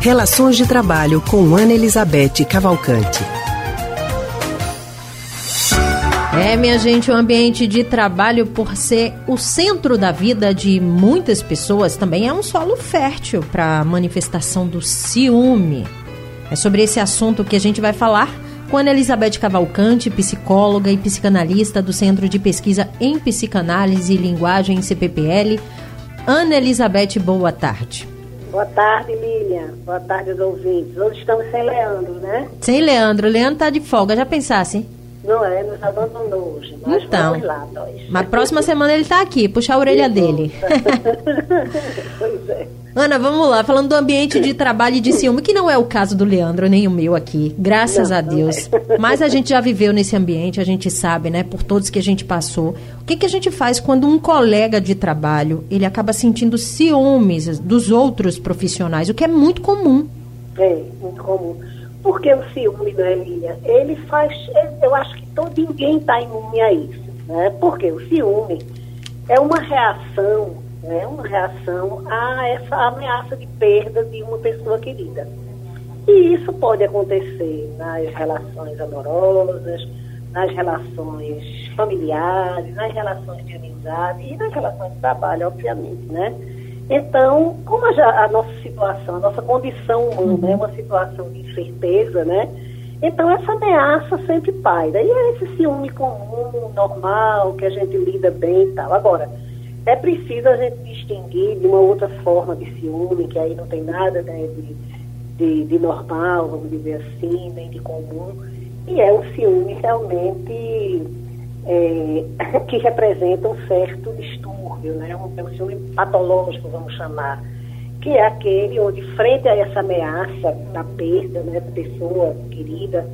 Relações de Trabalho com Ana Elizabeth Cavalcante. É, minha gente, o ambiente de trabalho, por ser o centro da vida de muitas pessoas, também é um solo fértil para a manifestação do ciúme. É sobre esse assunto que a gente vai falar com Ana Elizabeth Cavalcante, psicóloga e psicanalista do Centro de Pesquisa em Psicanálise e Linguagem CPPL. Ana Elizabeth, boa tarde. Boa tarde, Lilian. Boa tarde aos ouvintes. Hoje estamos sem Leandro, né? Sem Leandro. Leandro tá de folga. Já pensasse? Não é, nos abandonou hoje. Mas então, vamos lá, nós. Mas próxima semana ele tá aqui, puxa a orelha dele. pois é. Ana, vamos lá, falando do ambiente de trabalho e de ciúme, que não é o caso do Leandro nem o meu aqui, graças Não, a Deus. é. Mas a gente já viveu nesse ambiente, a gente sabe, né, por todos que a gente passou. O que, que a gente faz quando um colega de trabalho, ele acaba sentindo ciúmes dos outros profissionais, o que é muito comum. É, muito comum. Porque o ciúme, né, Lilian? Ele faz. Eu acho que todo ninguém está imune a isso. Né? Porque o ciúme é uma reação, né? uma reação a essa ameaça de perda de uma pessoa querida. E isso pode acontecer nas relações amorosas, nas relações familiares, nas relações de amizade e nas relações de trabalho, obviamente, né? Então, como a, a nossa situação, a nossa condição humana é uma situação de incerteza, né? Então, essa ameaça sempre paira. E é esse ciúme comum, normal, que a gente lida bem e tal. Agora, é preciso a gente distinguir de uma outra forma de ciúme, que aí não tem nada né, de, de, de normal, vamos dizer assim, nem de comum, e é um ciúme realmente é, que representa um certo distúrbio, né? um, é um ciúme patológico, vamos chamar, que é aquele onde, frente a essa ameaça da perda né, da pessoa querida,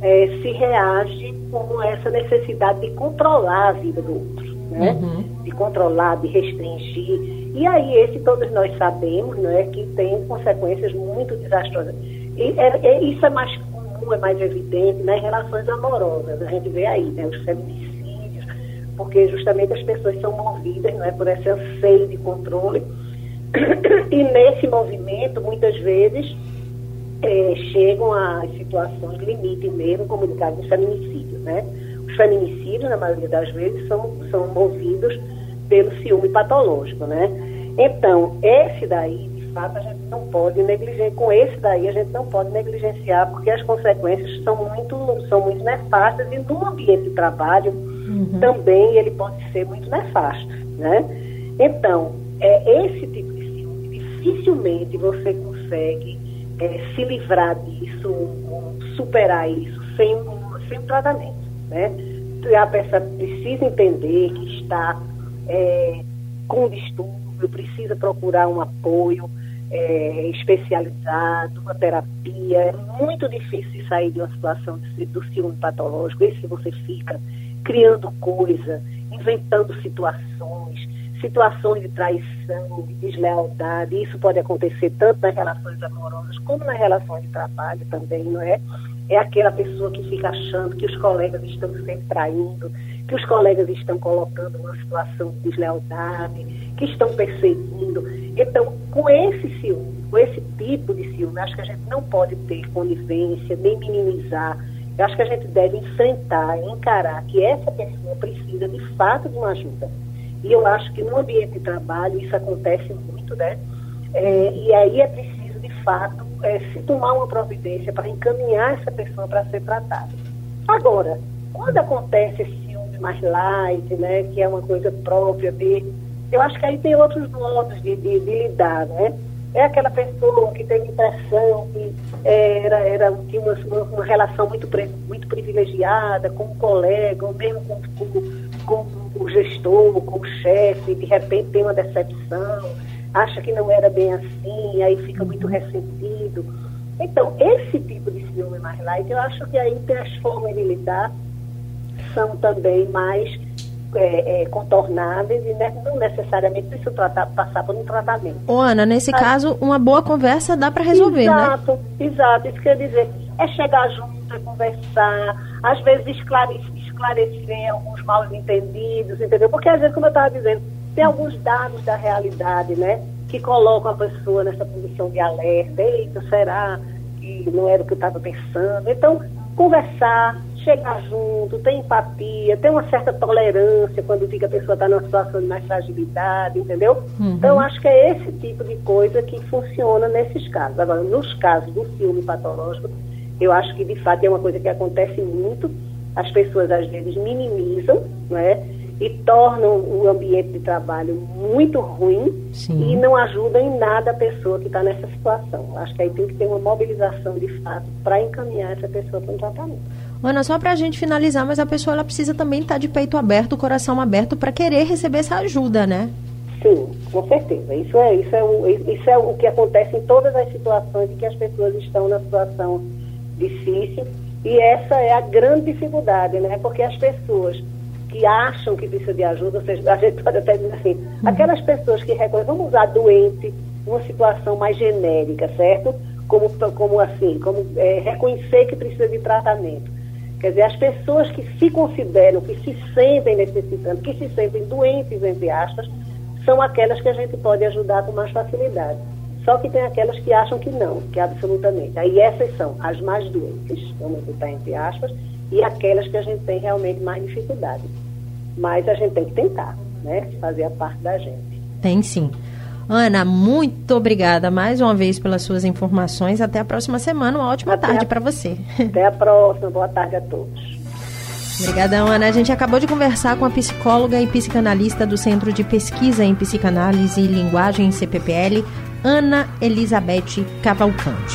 é, se reage com essa necessidade de controlar a vida do outro, né? de controlar, de restringir. E aí, esse todos nós sabemos né, que tem consequências muito desastrosas. E é- é- isso é mais comum, é mais evidente nas relações amorosas. A gente vê aí né, os feminicídios, porque justamente as pessoas são movidas não é, por esse anseio de controle. E nesse movimento, muitas vezes, eh, chegam a situações limite mesmo, como no caso do feminicídio, né? Os feminicídios, na maioria das vezes, são, são movidos pelo ciúme patológico, né? Então, esse daí, de fato, a gente não pode negligenciar, com esse daí a gente não pode negligenciar, porque as consequências são muito, são muito nefastas e no ambiente de trabalho também ele pode ser muito nefasto, né? Então, é, esse tipo dificilmente você consegue é, se livrar disso, superar isso sem sem tratamento, né? A pessoa precisa entender que está é, com distúrbio, precisa procurar um apoio é, especializado, uma terapia. É muito difícil sair de uma situação de- do ciúme patológico. Esse que você fica criando coisa, inventando situações, situações de traição, de deslealdade. Isso pode acontecer tanto nas relações amorosas como nas relações de trabalho também, não é? É aquela pessoa que fica achando que os colegas estão sempre traindo, que os colegas estão colocando numa situação de deslealdade, que estão perseguindo. Então, com esse ciúme, com esse tipo de ciúme, acho que a gente não pode ter conivência, nem minimizar. Eu acho que a gente deve enfrentar, encarar que essa pessoa precisa de fato de uma ajuda. E eu acho que no ambiente de trabalho isso acontece muito, né? É, e aí é preciso, de fato, é, se tomar uma providência para encaminhar essa pessoa para ser tratada. Agora, quando acontece esse ciúme mais light, né, que é uma coisa própria dele, eu acho que aí tem outros modos de, de, de lidar, né? É aquela pessoa que tem impressão que é, era, era, tinha uma, uma, relação muito, muito privilegiada com o colega, ou mesmo com, com, com o gestor, com o chefe, de repente tem uma decepção, acha que não era bem assim, aí fica muito ressentido. Então, esse tipo de ciúme mais light, eu acho que aí tem as formas de lidar são também mais é, é, contornáveis e ne- não necessariamente precisa tratar, passar por um tratamento. Ô, Ana, nesse caso, uma boa conversa dá para resolver, né? exato, Exato, isso quer dizer, é chegar junto, é conversar, às vezes esclarecer, esclarecer alguns mal entendidos, entendeu? Porque às vezes, como eu estava dizendo, tem alguns dados da realidade, né? que colocam a pessoa nessa posição de alerta. Eita, será que não era o que eu estava pensando? Então, conversar, chegar junto, ter empatia, ter uma certa tolerância quando fica a pessoa está numa situação de mais fragilidade, entendeu? Uhum. Então, acho que é esse tipo de coisa que funciona nesses casos. Agora, nos casos do ciúme patológico, eu acho que de fato é uma coisa que acontece muito. As pessoas às vezes minimizam, não é? e tornam o ambiente de trabalho muito ruim Sim. e não ajudam em nada a pessoa que está nessa situação. Acho que aí tem que ter uma mobilização de fato para encaminhar essa pessoa para um tratamento. Ana, só para a gente finalizar, mas a pessoa ela precisa também estar tá de peito aberto, coração aberto para querer receber essa ajuda, né? Sim, com certeza. Isso é, isso, é o, isso é o que acontece em todas as situações em que as pessoas estão na situação difícil. E essa é a grande dificuldade, né? Porque as pessoas que acham que precisa de ajuda, ou seja, a gente pode até dizer assim, aquelas pessoas que reconhecem, vamos usar doente, uma situação mais genérica, certo? Como, como assim, como é, reconhecer que precisa de tratamento. Quer dizer, as pessoas que se consideram, que se sentem necessitando, que se sentem doentes, entre aspas, são aquelas que a gente pode ajudar com mais facilidade. Só que tem aquelas que acham que não, que absolutamente. Aí essas são as mais doentes, vamos botar entre aspas, e aquelas que a gente tem realmente mais dificuldade. Mas a gente tem que tentar, né? Fazer a parte da gente. Tem sim. Ana, muito obrigada mais uma vez pelas suas informações. Até a próxima semana. Uma ótima até tarde para você. Até a próxima. Boa tarde a todos. Obrigadão, Ana. A gente acabou de conversar com a psicóloga e psicanalista do Centro de Pesquisa em Psicanálise e Linguagem CPPL, Ana Elizabeth Cavalcante.